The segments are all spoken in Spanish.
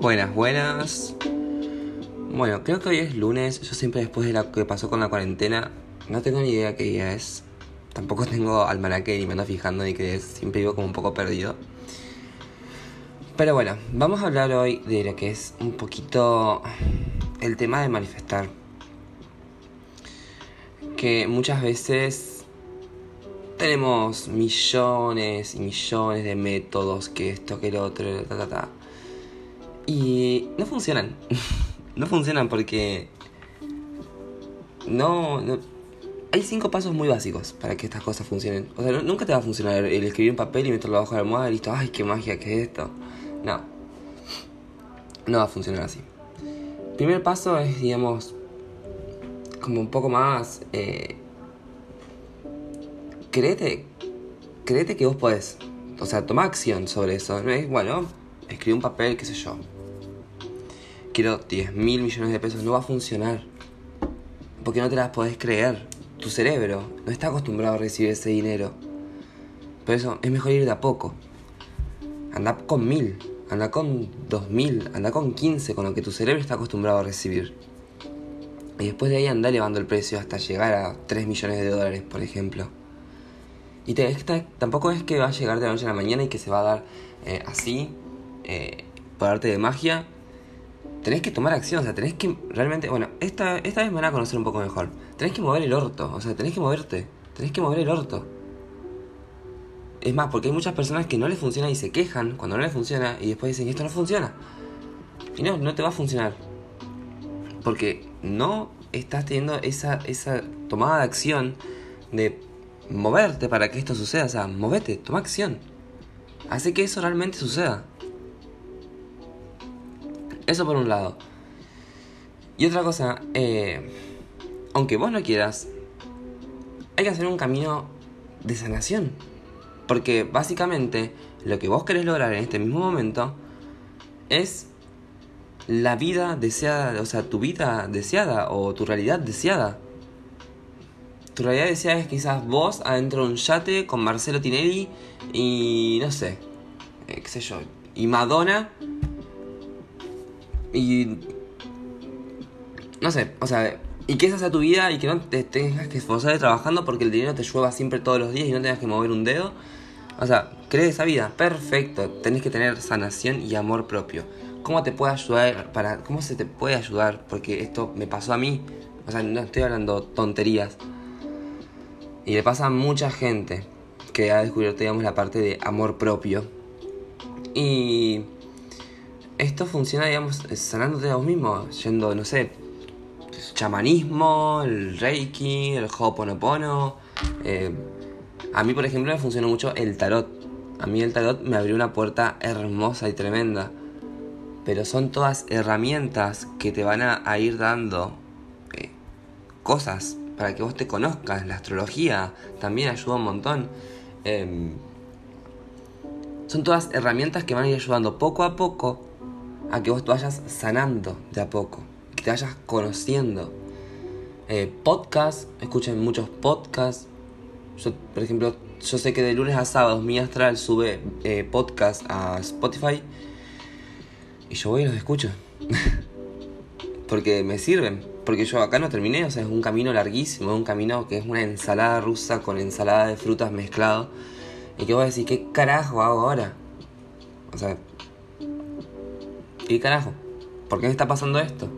Buenas, buenas. Bueno, creo que hoy es lunes. Yo siempre después de lo que pasó con la cuarentena, no tengo ni idea qué día es. Tampoco tengo almanaque ni me ando fijando ni qué es. Siempre vivo como un poco perdido. Pero bueno, vamos a hablar hoy de lo que es un poquito el tema de manifestar. Que muchas veces tenemos millones y millones de métodos, que esto, que el otro, ta, ta, ta. Y no funcionan. no funcionan porque no, no, Hay cinco pasos muy básicos para que estas cosas funcionen. O sea, nunca te va a funcionar el escribir un papel y meterlo bajo la almohada y listo. Ay, qué magia que es esto. No. No va a funcionar así. Primer paso es, digamos, como un poco más... Eh, créete, créete que vos podés. O sea, toma acción sobre eso. ¿no? Es, bueno, escribe un papel, qué sé yo. Quiero 10 mil millones de pesos. No va a funcionar. Porque no te las podés creer. Tu cerebro no está acostumbrado a recibir ese dinero. Por eso es mejor ir de a poco. Anda con mil, anda con dos mil, anda con 15, con lo que tu cerebro está acostumbrado a recibir. Y después de ahí anda elevando el precio hasta llegar a 3 millones de dólares, por ejemplo. Y te, tampoco es que va a llegar de la noche a la mañana y que se va a dar eh, así, eh, por arte de magia. Tenés que tomar acción, o sea, tenés que realmente. Bueno, esta, esta vez me van a conocer un poco mejor. Tenés que mover el orto, o sea, tenés que moverte. Tenés que mover el orto. Es más, porque hay muchas personas que no les funciona y se quejan cuando no les funciona y después dicen, esto no funciona. Y no, no te va a funcionar. Porque no estás teniendo esa, esa tomada de acción de moverte para que esto suceda. O sea, movete, toma acción. Hace que eso realmente suceda. Eso por un lado. Y otra cosa, eh, aunque vos no quieras, hay que hacer un camino de sanación. Porque básicamente lo que vos querés lograr en este mismo momento es la vida deseada, o sea, tu vida deseada o tu realidad deseada. Tu realidad deseada es quizás vos adentro de un yate con Marcelo Tinelli y no sé, eh, qué sé yo, y Madonna y no sé, o sea, y que esa sea tu vida y que no te tengas que esforzar trabajando porque el dinero te llueva siempre todos los días y no tengas que mover un dedo. O sea, crees esa vida, perfecto. Tenés que tener sanación y amor propio. ¿Cómo te puede ayudar? Para, ¿Cómo se te puede ayudar? Porque esto me pasó a mí. O sea, no estoy hablando tonterías. Y le pasa a mucha gente que ha descubierto, digamos, la parte de amor propio. Y esto funciona, digamos, sanándote a vos mismo, yendo, no sé, chamanismo, el reiki, el hoponopono. Eh, a mí, por ejemplo, me funcionó mucho el tarot. A mí el tarot me abrió una puerta hermosa y tremenda. Pero son todas herramientas que te van a, ir dando eh, cosas para que vos te conozcas. La astrología también ayuda un montón. Em, son todas herramientas que van a ir ayudando poco a poco a que vos te vayas sanando de a poco, que te vayas conociendo. Eh, podcast, escuchen muchos podcasts. Yo, por ejemplo, yo sé que de lunes a sábado mi astral sube eh, podcast a Spotify y yo voy y los escucho. Porque me sirven porque yo acá no terminé, o sea, es un camino larguísimo, es un camino que es una ensalada rusa con ensalada de frutas mezclado. Y que voy a decir, ¿qué carajo hago ahora? O sea, ¿qué carajo? ¿Por qué me está pasando esto?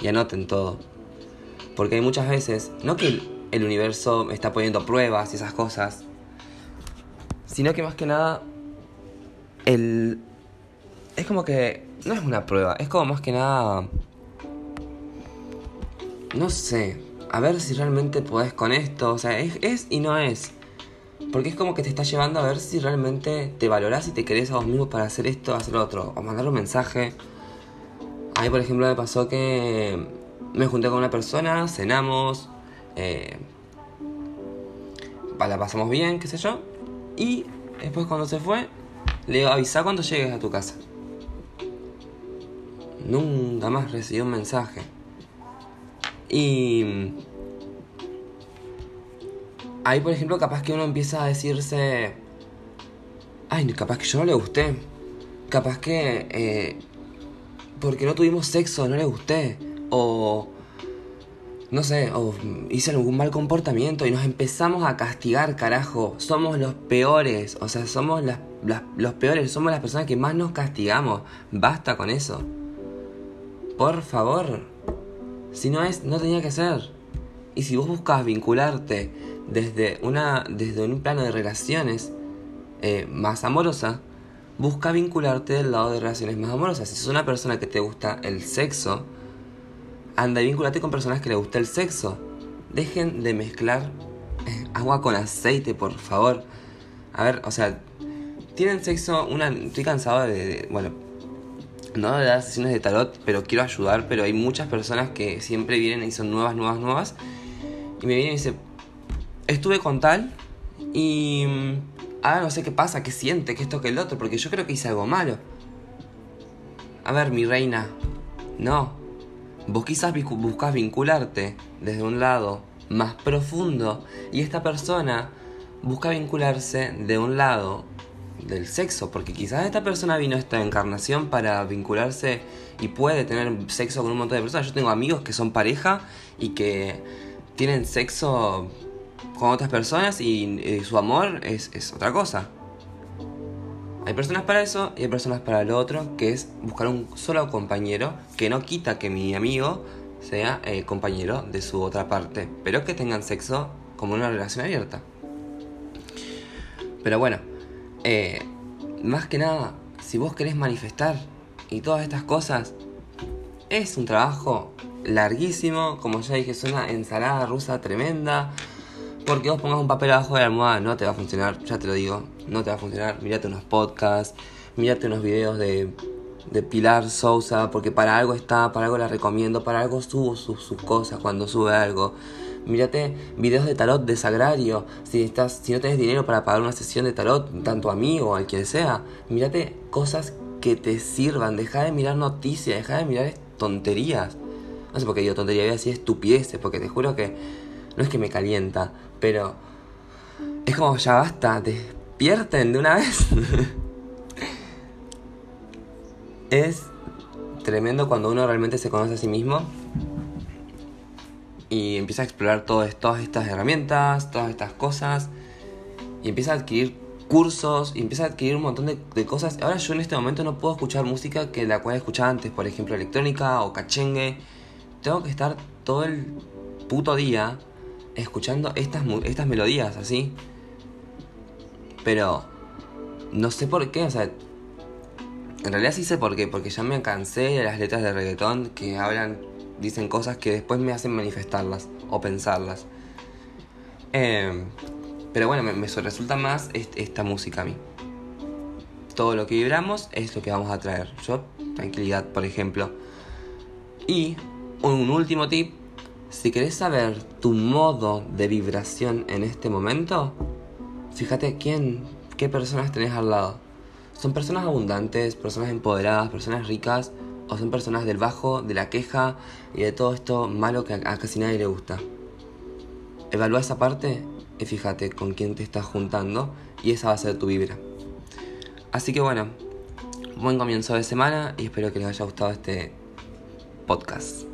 Y anoten todo. Porque hay muchas veces, no que el universo me está poniendo pruebas y esas cosas, sino que más que nada, el... Es como que no es una prueba, es como más que nada no sé, a ver si realmente podés con esto, o sea, es, es y no es. Porque es como que te está llevando a ver si realmente te valorás y te querés a vos mismo para hacer esto, hacer lo otro. O mandar un mensaje. A mí, por ejemplo, me pasó que me junté con una persona, cenamos, eh, la pasamos bien, qué sé yo. Y después cuando se fue, le digo, avisa cuando llegues a tu casa. Nunca más recibí un mensaje. Y ahí, por ejemplo, capaz que uno empieza a decirse, ay, capaz que yo no le gusté, capaz que eh, porque no tuvimos sexo, no le gusté. O no sé, o hice algún mal comportamiento y nos empezamos a castigar, carajo. Somos los peores, o sea, somos los peores, somos las personas que más nos castigamos. Basta con eso. Por favor. Si no es, no tenía que ser. Y si vos buscas vincularte desde, una, desde un plano de relaciones eh, más amorosa, busca vincularte del lado de relaciones más amorosas. Si sos una persona que te gusta el sexo, anda y vinculate con personas que le gusta el sexo. Dejen de mezclar eh, agua con aceite, por favor. A ver, o sea, tienen sexo, una, estoy cansado de, bueno, no de dar sesiones de tarot, pero quiero ayudar, pero hay muchas personas que siempre vienen y son nuevas, nuevas, nuevas, y me vienen y dicen, estuve con tal y mm, ahora no sé qué pasa, qué siente, qué esto, que el otro, porque yo creo que hice algo malo. A ver, mi reina, no, Vos quizás buscas vincularte desde un lado más profundo y esta persona busca vincularse de un lado del sexo, porque quizás esta persona vino a esta encarnación para vincularse y puede tener sexo con un montón de personas. Yo tengo amigos que son pareja y que tienen sexo con otras personas y, su amor es, es otra cosa. Hay personas para eso y hay personas para lo otro, que es buscar un solo compañero, que no quita que mi amigo sea eh, compañero de su otra parte, pero que tengan sexo como una relación abierta. Pero bueno, eh, más que nada, si vos querés manifestar y todas estas cosas, es un trabajo larguísimo, como ya dije, es una ensalada rusa tremenda. Porque vos pongas un papel abajo de la almohada no te va a funcionar, ya te lo digo, no te va a funcionar. Mírate unos podcasts, mírate unos videos de, de Pilar Sousa, porque para algo está, para algo la recomiendo, para algo subo sus, sus cosas cuando sube algo. Mírate videos de tarot de sagrario. Si, estás, si no tienes dinero para pagar una sesión de tarot, tanto a mí o a quien sea, mírate cosas que te sirvan. Deja de mirar noticias, deja de mirar tonterías. No sé por qué digo tontería, voy a decir estupideces, porque te juro que no es que me calienta, pero es como ya basta, despierten de una vez. es tremendo cuando uno realmente se conoce a sí mismo y empieza a explorar todas estas herramientas, todas estas cosas y empieza a adquirir cursos y empieza a adquirir un montón de, de, cosas. Ahora yo en este momento no puedo escuchar música que la cual escuchaba antes, por ejemplo electrónica o cachengue. Tengo que estar todo el puto día escuchando estas, estas melodías así. Pero no sé por qué, o sea, en realidad sí sé por qué, porque ya me cansé de las letras de reggaetón que hablan, dicen cosas que después me hacen manifestarlas o pensarlas. Em, pero bueno, me, resulta más esta música a mí. Todo lo que vibramos es lo que vamos a traer. Yo, tranquilidad, por ejemplo. Y un último tip si querés saber tu modo de vibración en este momento, fíjate quién, qué personas tenés al lado. ¿Son personas abundantes, personas empoderadas, personas ricas? ¿O son personas del bajo, de la queja y de todo esto malo que a casi nadie le gusta? Evalúa esa parte y fíjate con quién te estás juntando y esa va a ser tu vibra. Así que bueno, buen comienzo de semana y espero que les haya gustado este podcast.